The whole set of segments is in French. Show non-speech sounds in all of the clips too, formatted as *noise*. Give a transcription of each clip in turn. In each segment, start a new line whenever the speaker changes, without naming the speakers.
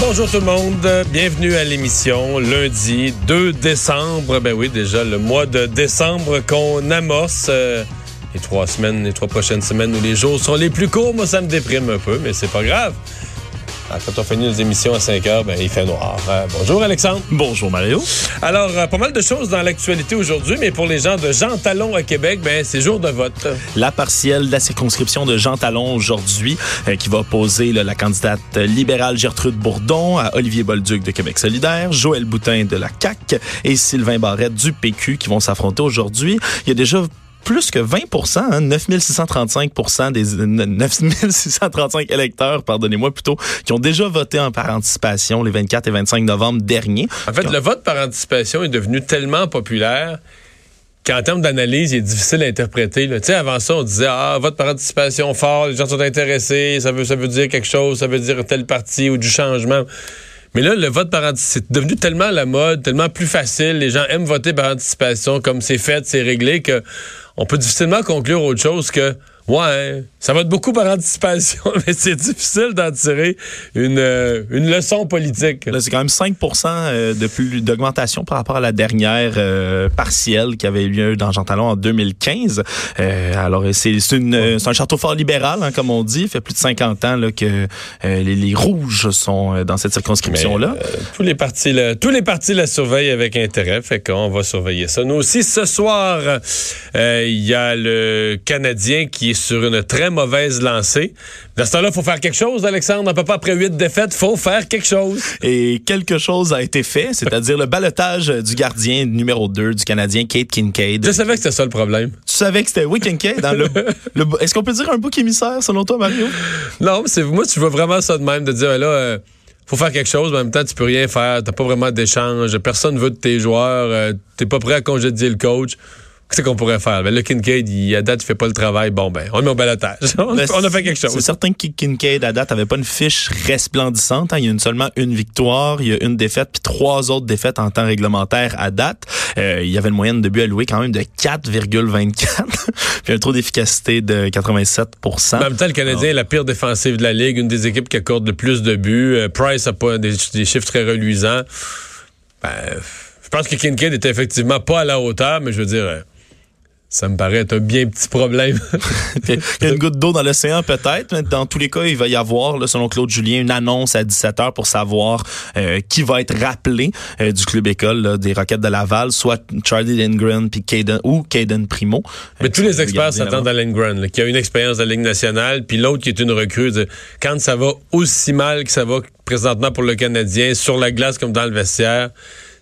Bonjour tout le monde, bienvenue à l'émission lundi 2 décembre. Ben oui, déjà le mois de décembre qu'on amorce. euh, les trois semaines, les trois prochaines semaines où les jours sont les plus courts, moi ça me déprime un peu, mais c'est pas grave. Quand on finit nos émissions à 5 heures, ben, il fait noir. Euh, bonjour Alexandre.
Bonjour Mario.
Alors, euh, pas mal de choses dans l'actualité aujourd'hui, mais pour les gens de Jean Talon à Québec, ben, c'est jour de vote.
La partielle de la circonscription de Jean Talon aujourd'hui, euh, qui va opposer là, la candidate libérale Gertrude Bourdon à Olivier Bolduc de Québec solidaire, Joël Boutin de la CAQ et Sylvain Barrette du PQ qui vont s'affronter aujourd'hui. Il y a déjà plus que 20% hein, 9635% des 9635 électeurs, pardonnez-moi plutôt, qui ont déjà voté en par anticipation les 24 et 25 novembre derniers.
En fait, le vote par anticipation est devenu tellement populaire qu'en termes d'analyse, il est difficile à interpréter. Tu sais, avant ça, on disait ah vote par anticipation fort, les gens sont intéressés, ça veut ça veut dire quelque chose, ça veut dire tel parti ou du changement. Mais là, le vote par anticipation, c'est devenu tellement la mode, tellement plus facile. Les gens aiment voter par anticipation, comme c'est fait, c'est réglé, que on peut difficilement conclure autre chose que ouais, ça vote beaucoup par anticipation, *laughs* mais c'est difficile d'en tirer une, euh, une leçon politique.
Là, c'est quand même 5 euh, de plus d'augmentation par rapport à la dernière euh, partielle qui avait eu lieu dans Jean Talon en 2015. Euh, alors, c'est c'est une, c'est un château fort libéral, hein, comme on dit. Il fait plus de 50 ans là, que les, les rouges sont dans cette circonscription-là.
Mais, tous les partis, la, tous les partis la surveillent avec intérêt, fait qu'on va surveiller ça. Nous aussi, ce soir, il y a le Canadien qui est sur une très mauvaise lancée. Dans ce temps-là, il faut faire quelque chose, Alexandre. On peut pas après huit défaites, faut faire quelque chose.
Et quelque chose a été fait, c'est-à-dire le balotage du gardien numéro 2 du Canadien, Kate Kincaid.
Je savais que c'était ça le problème.
Tu savais que c'était oui Kincaid dans le, le est-ce qu'on peut dire un bouc émissaire selon toi Mario?
Non, mais c'est moi tu vois vraiment ça de même de dire là euh, faut faire quelque chose, mais en même temps tu peux rien faire, t'as pas vraiment d'échange, personne veut de tes joueurs, euh, t'es pas prêt à congédier le coach. Qu'est-ce qu'on pourrait faire? Ben, le Kincaid, il, à date, il fait pas le travail. Bon, ben, on le met au balotage. *laughs* on,
Ben,
on a fait quelque chose.
C'est certain que Kincaid, à date, avait pas une fiche resplendissante. hein. Il y a une, seulement une victoire, il y a une défaite, puis trois autres défaites en temps réglementaire à date. Euh, il y avait une moyenne de but alloué quand même de 4,24, *laughs* puis un taux d'efficacité de 87
En même temps, le Canadien est la pire défensive de la Ligue, une des équipes qui accorde le plus de buts. Euh, Price a pas des, des chiffres très reluisants. Ben, je pense que Kincaid était effectivement pas à la hauteur, mais je veux dire, euh, ça me paraît être un bien petit problème. *laughs*
Il y a une goutte d'eau dans l'océan peut-être, mais dans tous les cas, il va y avoir, là, selon Claude Julien, une annonce à 17h pour savoir euh, qui va être rappelé euh, du club école là, des Roquettes de Laval, soit Charlie Lindgren puis Caden ou Caden Primo.
Mais
Euh,
tous
qui
les experts s'attendent à Lindgren, là, qui a une expérience de la Ligue nationale, puis l'autre qui est une recrue. Quand ça va aussi mal que ça va présentement pour le Canadien, sur la glace comme dans le vestiaire,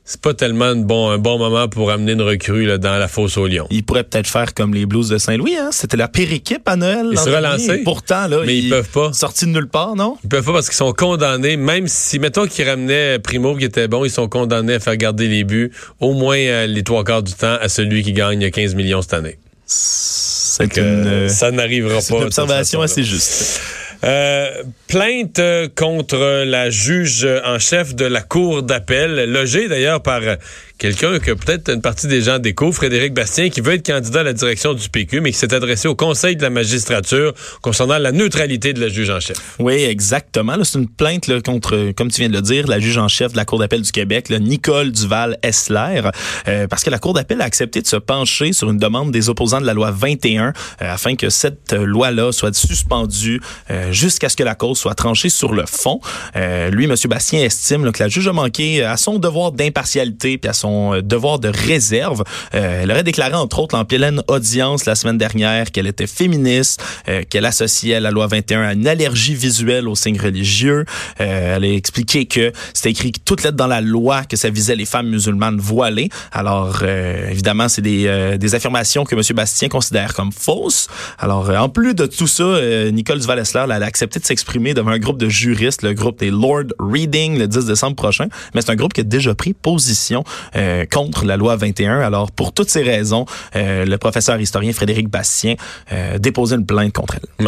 c'est pas tellement une bon, un bon moment pour amener une recrue là, dans la fosse au lion.
Ils pourraient peut-être faire comme les Blues de Saint-Louis, hein? C'était la pire équipe à Noël.
Ils se relancer.
Pourtant, là,
Mais ils peuvent pas.
Sortis de nulle part, non?
Ils peuvent pas parce qu'ils sont condamnés, même si, mettons qu'ils ramenaient Primo qui était bon, ils sont condamnés à faire garder les buts au moins euh, les trois quarts du temps à celui qui gagne 15 millions cette année.
C'est
Que,
une, euh,
ça n'arrivera
c'est
pas.
une
de cette
observation assez juste.
Euh, plainte euh, contre la juge en chef de la cour d'appel, logée d'ailleurs par euh, quelqu'un que peut-être une partie des gens découvrent, Frédéric Bastien, qui veut être candidat à la direction du PQ, mais qui s'est adressé au Conseil de la magistrature concernant la neutralité de la juge en chef.
Oui, exactement. C'est une plainte là, contre, comme tu viens de le dire, la juge en chef de la Cour d'appel du Québec, là, Nicole Duval-Essler, euh, parce que la Cour d'appel a accepté de se pencher sur une demande des opposants de la loi 21 euh, afin que cette euh, loi-là soit suspendue euh, jusqu'à ce que la cause soit tranchée sur le fond. Euh, lui, M. Bastien, estime là, que la juge a manqué à son devoir d'impartialité puis à son euh, devoir de réserve. Euh, elle aurait déclaré, entre autres, en pleine audience la semaine dernière qu'elle était féministe, euh, qu'elle associait la loi 21 à une allergie visuelle aux signes religieux. Euh, elle a expliqué que c'était écrit toutes lettres dans la loi que ça visait les femmes musulmanes voilées. Alors, euh, évidemment, c'est des, euh, des affirmations que M. Bastien considère comme fausses. Alors, en plus de tout ça, Nicole la elle a accepté de s'exprimer devant un groupe de juristes, le groupe des Lord Reading, le 10 décembre prochain. Mais c'est un groupe qui a déjà pris position euh, contre la loi 21. Alors, pour toutes ces raisons, euh, le professeur historien Frédéric Bastien euh, déposé une plainte contre elle.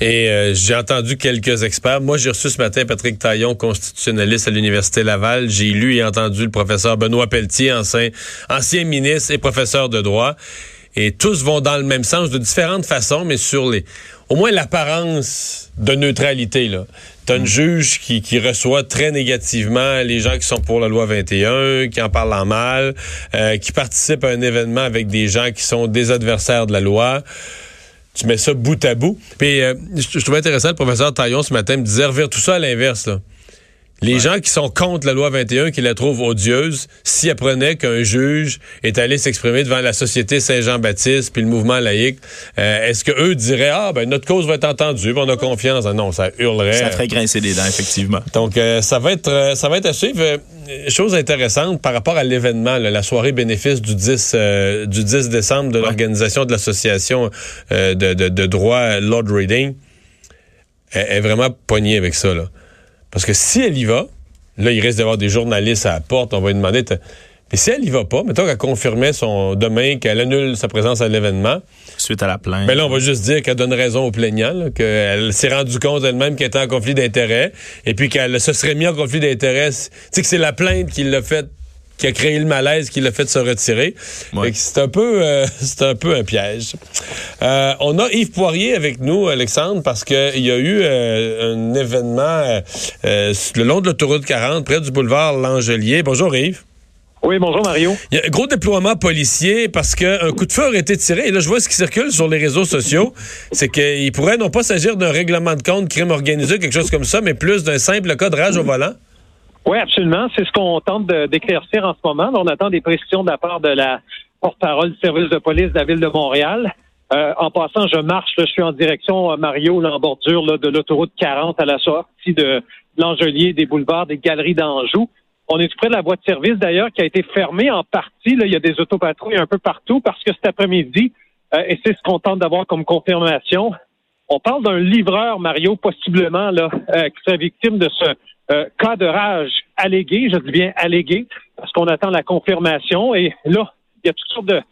Et j'ai entendu quelques experts. Moi, j'ai reçu ce matin Patrick Taillon, constitutionnaliste à l'Université Laval. J'ai lu et entendu le professeur Benoît Pelletier, ancien, ancien ministre et professeur de droit. Et tous vont dans le même sens de différentes façons, mais sur les, au moins l'apparence de neutralité. Là. T'as une juge qui, qui reçoit très négativement les gens qui sont pour la loi 21, qui en parlent en mal, euh, qui participent à un événement avec des gens qui sont des adversaires de la loi. Tu mets ça bout à bout. Puis euh, je, trouvais intéressant, le professeur Taillon ce matin me disait, tout ça à l'inverse. Les gens qui sont contre la loi 21, qui la trouvent odieuse, s'y apprenaient qu'un juge est allé s'exprimer devant la Société Saint-Jean-Baptiste puis le mouvement laïque, euh, est-ce que eux diraient ah ben notre cause va être entendue, on a confiance? Ah, Non, ça hurlerait.
Ça ferait grincer des dents effectivement.
Donc euh, ça va être euh, ça va être à suivre. Chose intéressante par rapport à l'événement, la soirée bénéfice du 10 euh, du 10 décembre de ouais. l'organisation de l'association de, de, de, droit Lord Reading, est, est vraiment poignée avec ça là. Parce que si elle y va, là, il risque d'avoir des journalistes à la porte, on va lui demander. Mais si elle y va pas, mettons qu'elle confirmait son demain qu'elle annule sa présence à l'événement.
Suite à la plainte.
Ben là, on va juste dire qu'elle donne raison au plaignant, qu'elle s'est rendue compte elle-même qu'elle était en conflit d'intérêts, et puis qu'elle se serait mis en conflit d'intérêts. Tu sais que c'est la plainte qui l'a fait qui a créé le malaise, qui l'a fait se retirer. Ouais. C'est un peu, euh, *laughs* c'est un peu un piège. Euh, on a Yves Poirier avec nous, Alexandre, parce qu'il y a eu euh, un événement euh, le long de l'autoroute 40, près du boulevard L'Angelier. Bonjour Yves.
Oui, bonjour Mario.
Il y a un gros déploiement policier parce qu'un coup de feu aurait été tiré. Et là, je vois ce qui circule sur les réseaux sociaux. C'est qu'il pourrait non pas s'agir d'un règlement de compte, crime organisé, quelque chose comme ça, mais plus d'un simple cas de rage au volant.
Oui, absolument. C'est ce qu'on tente d'éclaircir en ce moment. On attend des précisions de la part de la porte-parole du service de police de la ville de Montréal. Euh, en passant, je marche, là, je suis en direction euh, Mario, là, en bordure là, de l'autoroute 40 à la sortie de l'Angelier, des boulevards, des galeries d'Anjou. On est tout près de la voie de service d'ailleurs qui a été fermée en partie. Là, il y a des autopatrouilles un peu partout parce que cet après-midi, euh, et c'est ce qu'on tente d'avoir comme confirmation, on parle d'un livreur, Mario, possiblement, là, euh, qui serait victime de ce euh, cas de rage allégué, je dis bien allégué, parce qu'on attend la confirmation. Et là, il y a toutes sortes de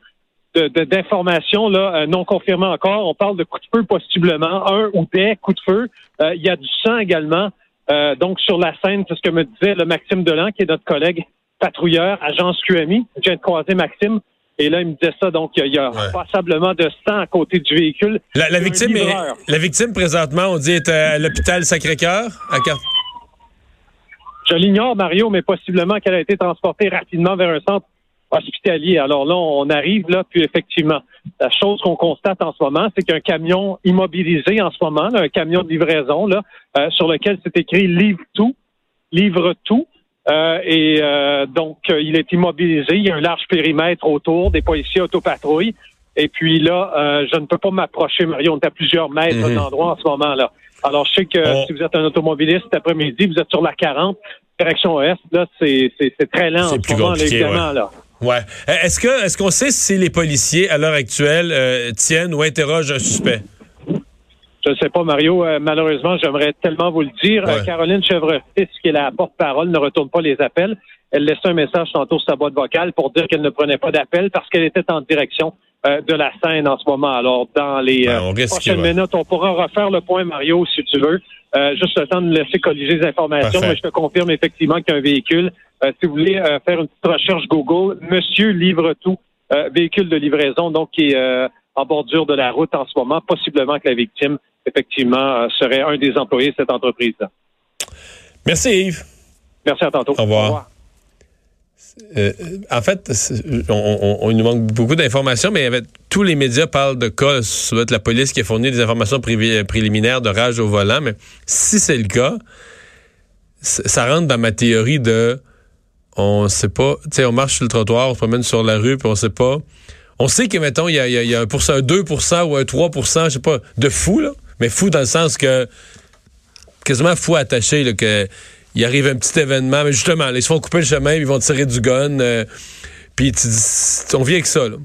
d'informations là euh, non confirmées encore. On parle de coups de feu possiblement, un ou des coups de feu. Euh, il y a du sang également. Euh, donc sur la scène, c'est ce que me disait le Maxime Delan, qui est notre collègue patrouilleur, agence QMI. Je viens de croiser Maxime. Et là, il me disait ça, donc il y a, ouais. passablement de sang à côté du véhicule.
La, la victime, est, la victime présentement, on dit, est à l'hôpital Sacré-Cœur, à Car
je l'ignore, Mario, mais possiblement qu'elle a été transportée rapidement vers un centre hospitalier. Alors là, on arrive là, puis effectivement, la chose qu'on constate en ce moment, c'est qu'un camion immobilisé en ce moment, là, un camion de livraison, là, euh, sur lequel c'est écrit livre tout, livre tout. Euh, et euh, donc, il est immobilisé. Il y a un large périmètre autour, des policiers autopatrouilles. Et puis là, je ne peux pas m'approcher, Mario. On est à plusieurs mètres mm -hmm. d'endroit en ce moment-là. Alors, je sais que oh. si vous êtes un automobiliste cet après-midi, vous êtes sur la 40, direction ouest, là, c'est très lent en ce moment, là, évidemment,
ouais.
là.
Ouais. Est-ce que est-ce qu'on sait si les policiers, à l'heure actuelle, euh, tiennent ou interrogent un suspect?
Je ne sais pas, Mario. Euh, malheureusement, j'aimerais tellement vous le dire. Ouais. Euh, Caroline Chevretis, qui est la porte-parole, ne retourne pas les appels. Elle laissait un message tantôt sur sa boîte vocale pour dire qu'elle ne prenait pas d'appel parce qu'elle était en direction euh, de la scène en ce moment. Alors, dans les
ben,
prochaines minutes, on pourra refaire le point, Mario, si tu veux. Euh, juste le temps de me laisser colliger les informations, Parfait. mais je te confirme effectivement qu'il y a un véhicule. Euh, si vous voulez euh, faire une petite recherche Google, Monsieur livre tout, euh, véhicule de livraison, donc qui est en bordure de la route en ce moment, possiblement que la victime, effectivement, serait un des employés de cette entreprise-là.
Merci Yves.
Merci à tantôt.
Au revoir. Au revoir. Euh, en fait, on, nous manque beaucoup d'informations, mais tous les médias parlent de cas, ça doit être la police qui a fourni des informations préliminaires de rage au volant, mais si c'est le cas, ça rentre dans ma théorie de on sait pas, tu sais, on marche sur le trottoir, on se promène sur la rue, puis on sait pas. On sait que, mettons, il y a, y, un, pour, un 2 ou un 3 je sais pas, de fou, là, mais fou dans le sens que quasiment fou attaché, là, que il arrive un petit événement, mais justement, ils se font couper le chemin, ils vont tirer du gun, euh, puis on vit avec ça. Là.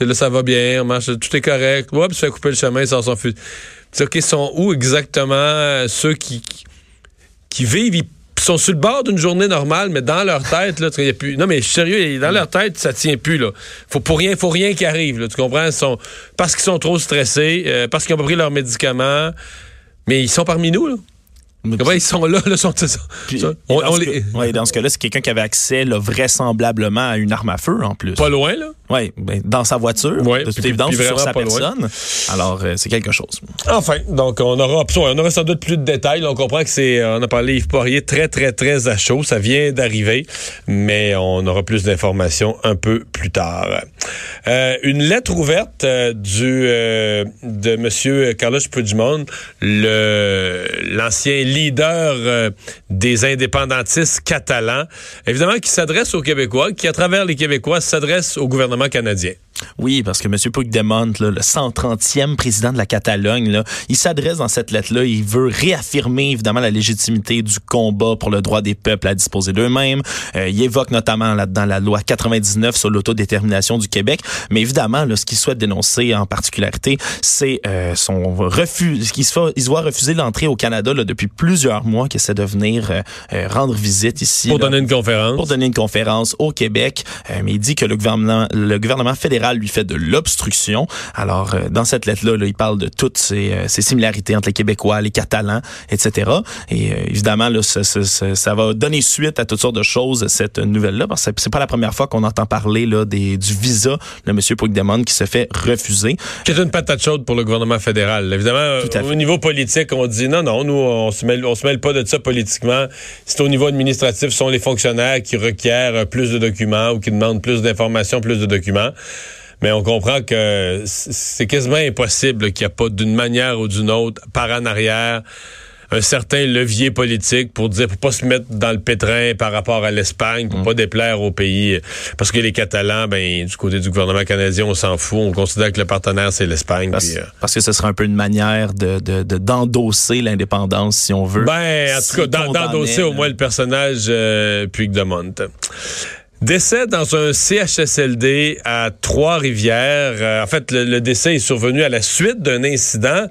là, ça va bien, on marche, tout est correct. Oups, se fait couper le chemin, sans s'en sais, OK, sont où exactement euh, ceux qui, qui, vivent, ils sont sur le bord d'une journée normale, mais dans leur tête, là, y a plus. Non, mais sérieux, dans leur tête, ça tient plus, là. Faut pour rien, faut rien qui arrive, là. Tu comprends? Parce qu'ils sont trop stressés, euh, parce qu'ils ont pas pris leurs médicaments. Mais ils sont parmi nous, là. Comment ils sont là, là, sont,
Puis, dans,
on- on
ce
les-
ouais, dans ce cas-là, c'est quelqu'un qui avait accès là, vraisemblablement à une arme à feu en plus.
pas loin, là?
Oui, dans sa voiture,
Ouais,
de toute
puis-
évidence,
puis
sur sa
loin.
personne. Alors, euh, c'est quelque chose.
Enfin, donc on aura, on aura sans doute plus de détails. On comprend que c'est, euh, on a parlé Yves Poirier très, très, très à chaud. Ça vient d'arriver, mais on aura plus d'informations un peu plus tard. Euh, une lettre ouverte euh, du de Monsieur Carlos Puigdemont, le l'ancien leader euh, des indépendantistes catalans, évidemment qui s'adresse aux Québécois, qui à travers les Québécois s'adresse au gouvernement canadien.
Oui, parce que M. Puigdemont, là, le 130e président de la Catalogne, là, il s'adresse dans cette lettre-là, il veut réaffirmer évidemment la légitimité du combat pour le droit des peuples à disposer d'eux-mêmes. Euh, il évoque notamment là-dedans la loi 99 sur l'autodétermination du Québec, mais évidemment, là, ce qu'il souhaite dénoncer en particularité, c'est euh, son refus, qu'il se, fait- il se voit refuser l'entrée au Canada là, depuis plusieurs mois, qu'il essaie de venir euh, euh, rendre visite ici.
Pour donner une conférence.
pour donner une conférence au Québec, euh, mais il dit que le gouvernement, le gouvernement fédéral lui fait de l'obstruction. Alors, euh, dans cette lettre-là, là, il parle de toutes ces, euh, ces similarités entre les Québécois, les Catalans, etc. Et euh, évidemment, là, ça, ça- ça- ça va donner suite à toutes sortes de choses, cette nouvelle-là, parce que c'est pas la première fois qu'on entend parler là, des, du visa de M. Puigdemont qui se fait refuser.
qui est une patate chaude pour le gouvernement fédéral. Évidemment,
Tout à
au niveau politique, on dit non, non, nous, on se mêle, on se mêle pas de ça politiquement. C'est au niveau administratif, ce sont les fonctionnaires qui requièrent plus de documents ou qui demandent plus d'informations, plus de documents. Mais on comprend que c'est quasiment impossible qu'il n'y a pas d'une manière ou d'une autre, par en arrière, un certain levier politique pour dire, pour pas se mettre dans le pétrin par rapport à l'Espagne, pour pas déplaire au pays. Parce que les Catalans, ben, du côté du gouvernement canadien, on s'en fout. On considère que le partenaire, c'est l'Espagne.
Parce,
euh,
parce que ce serait un peu une manière de de- de- d'endosser l'indépendance, si on veut.
Ben, en tout cas, d'endosser au moins le personnage euh, Puigdemont. Décès dans un CHSLD à Trois-Rivières. Euh, en fait, le, le décès est survenu à la suite d'un incident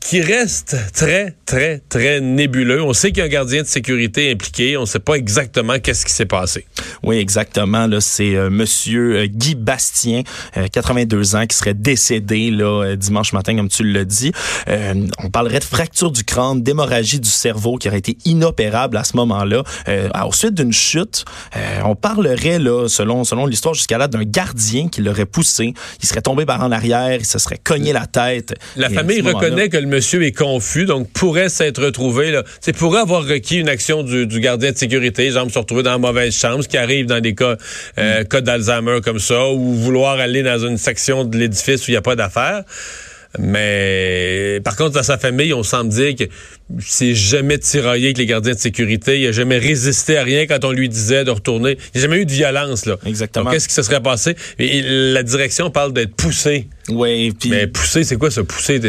qui reste très, très, très nébuleux. On sait qu'il y a un gardien de sécurité impliqué. On ne sait pas exactement qu'est-ce qui s'est passé.
Oui, exactement. Là, c'est euh, Monsieur euh, Guy Bastien, euh, 82 ans, qui serait décédé là euh, dimanche matin, comme tu l'as dit. Euh, on parlerait de fracture du crâne, d'hémorragie du cerveau, qui aurait été inopérable à ce moment-là. Euh, alors, suite d'une chute, euh, on parlerait là, selon selon l'histoire jusqu'à là, d'un gardien qui l'aurait poussé. Il serait tombé par en arrière, il se serait cogné la tête.
La famille
moment-là-
reconnaît que le monsieur est confus, donc pourrait s'être retrouvé, c'est pourrait avoir requis une action du, du gardien de sécurité, genre se retrouver dans la mauvaise chambre, ce qui arrive dans des cas, euh, cas d'Alzheimer comme ça, ou vouloir aller dans une section de l'édifice où il n'y a pas d'affaires. Mais par contre, dans sa famille, on semble dire que c'est jamais tiraillé avec les gardiens de sécurité. Il a jamais résisté à rien quand on lui disait de retourner. Il n'y a jamais eu de violence, là.
Exactement.
Qu'est-ce qui se serait passé? Et la direction parle d'être poussé.
Oui, puis
Mais pousser, c'est quoi ça, pousser?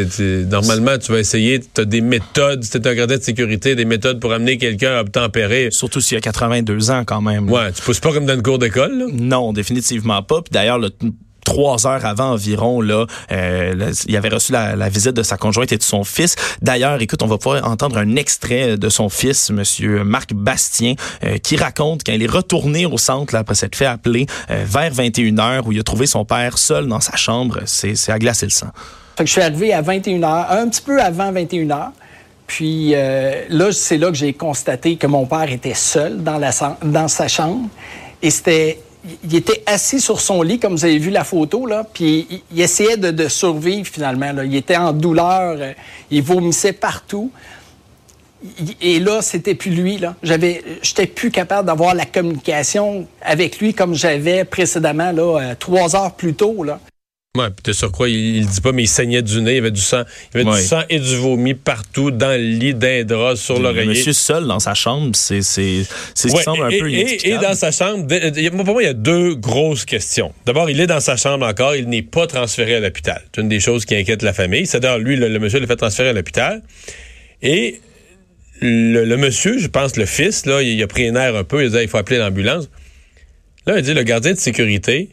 Normalement, tu vas essayer, tu as des méthodes, si t'es un gardien de sécurité, des méthodes pour amener quelqu'un à obtempérer.
surtout s'il y a 82 ans quand même. là.
Ouais, tu pousses pas comme dans une cour d'école, là?
Non, définitivement pas. Puis d'ailleurs, t- trois heures avant environ, là, euh, il avait reçu la, visite de sa conjointe et de son fils. D'ailleurs, écoute, on va pouvoir entendre un extrait de son fils, Monsieur Marc Bastien, euh, qui raconte quand il est retourné au centre après s'être fait appeler euh, vers 21 heures où il a trouvé son père seul dans sa chambre. C'est c'est à glacer le sang.
Je suis arrivé à 21h, un petit peu avant 21h. Puis là, c'est là que j'ai constaté que mon père était seul dans, la, dans sa chambre. Et c'était. Il était assis sur son lit, comme vous avez vu la photo, là, puis il, essayait de, survivre finalement. Là. Il était en douleur, euh, il vomissait partout. Et là, c'était plus lui. Là. J'avais, j'étais plus capable d'avoir la communication avec lui comme j'avais précédemment, là, euh, trois heures plus tôt. Là.
Ouais, puis de surcroît, il, il dit pas, mais il saignait du nez, il y avait du sang. Il y avait
Ouais.
du sang et du vomi partout, dans le lit, d'un drap, sur
Le
l'oreiller.
monsieur seul dans sa chambre, c'est c'est c'est ce qui semble un
et,
peu
et- et dans sa chambre, pour moi, il y a deux grosses questions. D'abord, il est dans sa chambre encore, il n'est pas transféré à l'hôpital. C'est une des choses qui inquiète la famille. C'est d'ailleurs, lui, le, le monsieur l'a fait transférer à l'hôpital. Et le, le monsieur, je pense, le fils, là, il, a pris un air un peu, il a dit, il faut appeler l'ambulance. Là, il dit, le gardien de sécurité,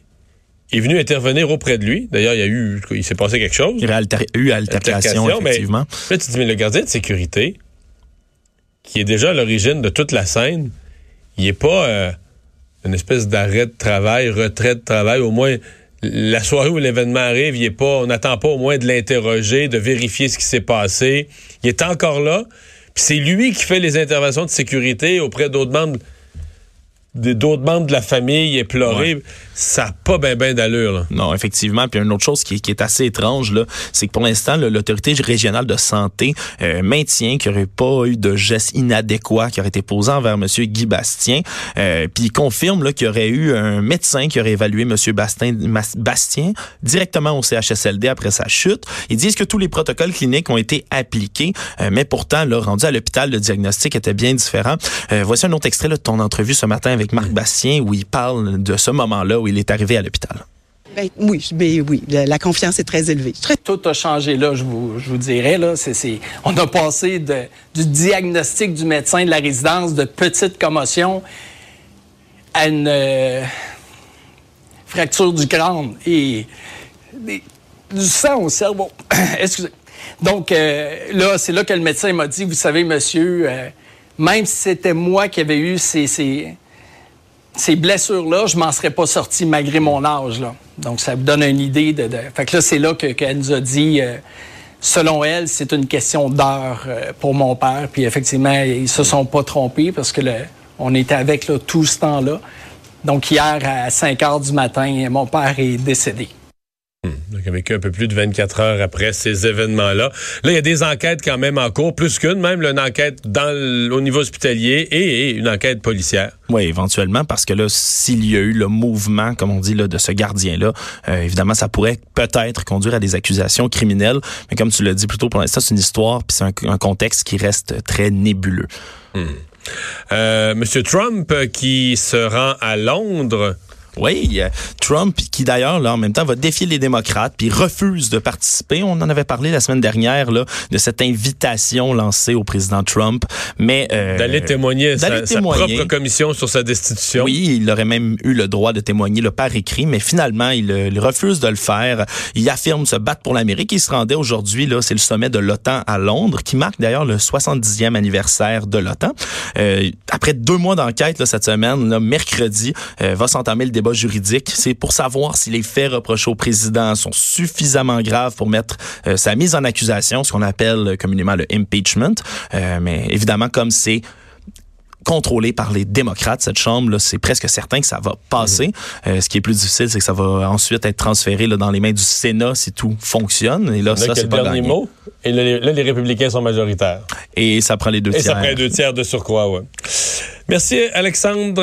est venu intervenir auprès de lui. D'ailleurs, il y a eu, il s'est passé quelque chose.
Il y a eu altercation,
Altercation, mais-
effectivement.
Là, tu te dis, mais le gardien de sécurité, qui est déjà à l'origine de toute la scène, il n'est pas euh, une espèce d'arrêt de travail, retrait de travail. Au moins, la soirée où l'événement arrive, il est pas, on n'attend pas au moins de l'interroger, de vérifier ce qui s'est passé. Il est encore là. Puis c'est lui qui fait les interventions de sécurité auprès d'autres membres de- d'autres membres de la famille éplorés. Ça n'a pas bien ben, d'allure. là.
Non, effectivement. Puis une autre chose qui, est- qui est assez étrange, là, c'est que pour l'instant, l'autorité régionale de santé euh, maintient qu'il n'y aurait pas eu de gestes inadéquats qui auraient été posés envers M. Guy Bastien. Euh, puis il confirme là, qu'il y aurait eu un médecin qui aurait évalué M. Bastien, directement au CHSLD après sa chute. Ils disent que tous les protocoles cliniques ont été appliqués, euh, mais pourtant, là, rendu à l'hôpital, le diagnostic était bien différent. Euh, voici un autre extrait là, de ton entrevue ce matin avec Marc Bastien où il parle de ce moment-là où il est arrivé à l'hôpital.
Ben, oui, ben oui, la, la confiance est très élevée. Très
Tout a changé là, je vous, je vous dirais. Là. On a passé de- du diagnostic du médecin de la résidence de petite commotion à une euh, fracture du crâne et des- du sang au cerveau. *coughs* Excusez. Donc euh, là, c'est là que le médecin m'a dit, vous savez, monsieur, euh, même si c'était moi qui avais eu ces, ces, ces blessures-là, je m'en serais pas sorti malgré mon âge. Là. Donc, ça vous donne une idée de... Fait que là, c'est là que- qu'elle nous a dit, euh, selon elle, c'est une question d'heure euh, pour mon père. Puis effectivement, ils se sont pas trompés parce que on était avec là, tout ce temps-là. Donc, hier, à 5 heures du matin, mon père est décédé.
Donc, avec un peu plus de 24 heures après ces événements-là. Là, il y a des enquêtes quand même en cours, plus qu'une, même là, une enquête dans au niveau hospitalier et, et une enquête policière.
Oui, éventuellement, parce que là, s'il y a eu le mouvement, comme on dit, là, de ce gardien-là, euh, évidemment, ça pourrait peut-être conduire à des accusations criminelles. Mais comme tu l'as dit plus tôt, pour l'instant, c'est une histoire, puis c'est un, un contexte qui reste très nébuleux.
Euh, Monsieur Trump euh, qui se rend à Londres.
Oui, Trump, qui d'ailleurs, là, en même temps, va défier les démocrates, puis refuse de participer. On en avait parlé la semaine dernière, là, de cette invitation lancée au président Trump. Mais euh,
D'aller témoigner, sa,
d'aller
sa
témoigner.
propre commission sur sa destitution.
Oui, il aurait même eu le droit de témoigner là, par écrit, mais finalement, il, euh, il refuse de le faire. Il affirme se battre pour l'Amérique. Il se rendait aujourd'hui, là, c'est le sommet de l'OTAN à Londres, qui marque d'ailleurs le 70e anniversaire de l'OTAN. Euh, après deux mois d'enquête là, cette semaine, là, mercredi, euh, va s'entamer le débat juridique. C'est pour savoir si les faits reprochés au président sont suffisamment graves pour mettre euh, sa mise en accusation, ce qu'on appelle communément le impeachment. Euh, mais évidemment, comme c'est contrôlé par les démocrates, cette chambre, là, c'est presque certain que ça va passer. Euh, ce qui est plus difficile, c'est que ça va ensuite être transféré là, dans les mains du Sénat si tout fonctionne. Et là,
a
ça, c'est
le
pas
dernier mot. Et là, les, là, les républicains sont majoritaires.
Et ça prend les deux
Et ça
tiers.
prend deux tiers de surcroît, ouais. Merci, Alexandre.